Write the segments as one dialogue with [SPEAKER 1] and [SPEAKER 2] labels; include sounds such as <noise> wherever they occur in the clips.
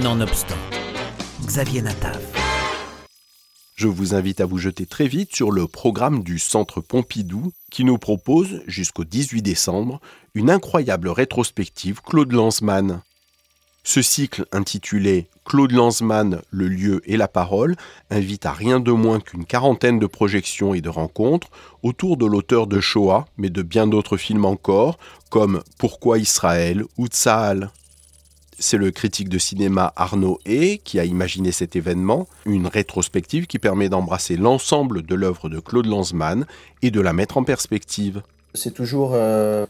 [SPEAKER 1] Nonobstant, Xavier Natav.
[SPEAKER 2] Je vous invite à vous jeter très vite sur le programme du Centre Pompidou qui nous propose, jusqu'au 18 décembre, une incroyable rétrospective Claude Lanzmann. Ce cycle intitulé Claude Lanzmann, le lieu et la parole invite à rien de moins qu'une quarantaine de projections et de rencontres autour de l'auteur de Shoah, mais de bien d'autres films encore, comme Pourquoi Israël ou Tsahal. C'est le critique de cinéma Arnaud Hay qui a imaginé cet événement, une rétrospective qui permet d'embrasser l'ensemble de l'œuvre de Claude Lanzmann et de la mettre en perspective.
[SPEAKER 3] C'est toujours euh,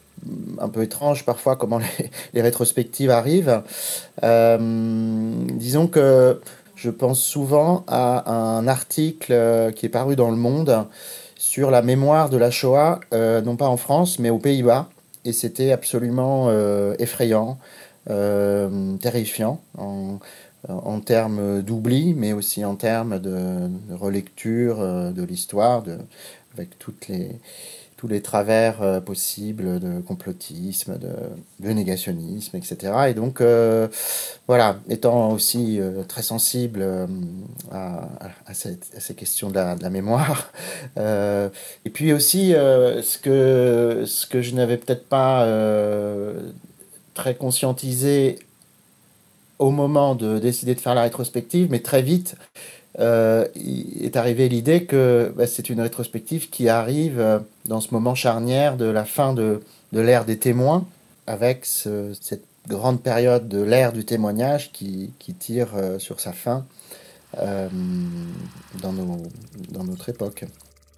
[SPEAKER 3] un peu étrange parfois comment les, rétrospectives arrivent. Euh, disons que je pense souvent à un article euh, qui est paru dans Le Monde sur la mémoire de la Shoah, non pas en France, mais aux Pays-Bas. Et c'était absolument effrayant, terrifiant en, en termes d'oubli, mais aussi en termes de, de relecture de l'histoire, avec toutes les tous les travers euh, possibles de complotisme, de, négationnisme, etc. Et donc, euh, voilà, étant aussi euh, très sensible à, ces questions de la, mémoire, <laughs> et puis aussi ce, que, ce que je n'avais peut-être pas très conscientisé au moment de décider de faire la rétrospective, mais très vite, euh, est arrivée l'idée que bah, c'est une rétrospective qui arrive euh, dans ce moment charnière de la fin de, de l'ère des témoins, avec cette grande période de l'ère du témoignage qui, qui tire euh, sur sa fin dans, nos, dans notre époque.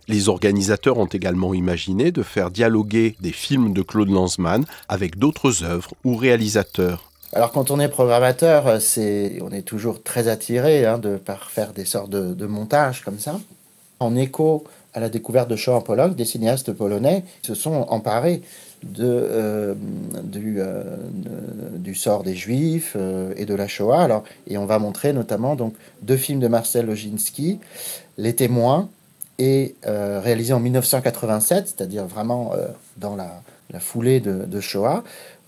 [SPEAKER 2] Les organisateurs ont également imaginé de faire dialoguer des films de Claude Lanzmann avec d'autres œuvres ou réalisateurs.
[SPEAKER 3] Alors quand on est programmateur, euh, c'est, on est toujours très attiré hein, de par faire des sortes de, montages comme ça. En écho à la découverte de Shoah en Pologne, des cinéastes polonais se sont emparés de, euh, du, euh, du, sort des Juifs et de la Shoah. Alors, et on va montrer notamment donc, deux films de Marcel Loginski, Les Témoins, et réalisé en 1987, c'est-à-dire vraiment dans la, foulée de, Shoah.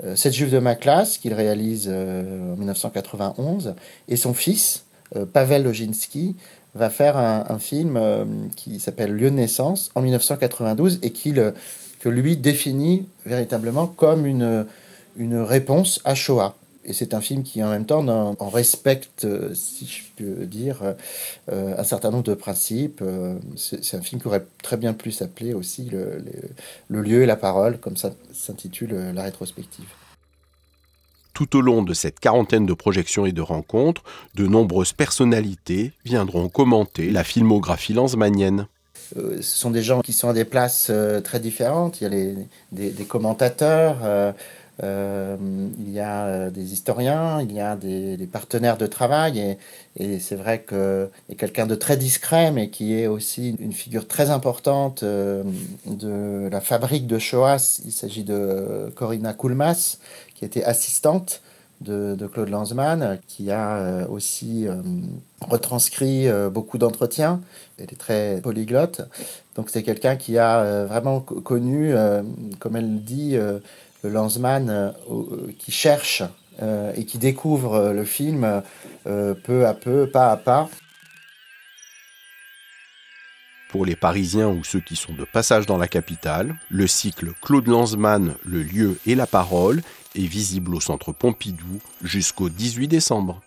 [SPEAKER 3] Euh, Cette juive de ma classe, qu'il réalise euh, en 1991, et son fils, euh, Pavel Loginski, va faire un, film qui s'appelle Lieu de naissance en 1992 et qui que lui définit véritablement comme une, une réponse à Shoah. Et c'est un film qui, en même temps, en, respecte, si je peux dire, un certain nombre de principes. C'est un film qui aurait très bien pu s'appeler aussi le, le, lieu et la parole, comme ça s'intitule la rétrospective.
[SPEAKER 2] Tout au long de cette quarantaine de projections et de rencontres, de nombreuses personnalités viendront commenter la filmographie lanzmannienne.
[SPEAKER 3] Euh, ce sont des gens qui sont à des places euh, très différentes. Il y a les, des, commentateurs, euh, il y a des historiens, il y a des, partenaires de travail. Et, c'est vrai a quelqu'un de très discret, mais qui est aussi une figure très importante de la fabrique de Shoah. Il s'agit de Corinna Koulmas, qui était assistante de, Claude Lanzmann, qui a euh, aussi euh, retranscrit euh, beaucoup d'entretiens. Elle est très polyglotte. Donc c'est quelqu'un qui a vraiment connu, comme elle dit, le Lanzmann qui cherche et qui découvre le film peu à peu, pas à pas.
[SPEAKER 2] Pour les Parisiens ou ceux qui sont de passage dans la capitale, le cycle Claude Lanzmann, le lieu et la parole est visible au centre Pompidou jusqu'au 18 décembre.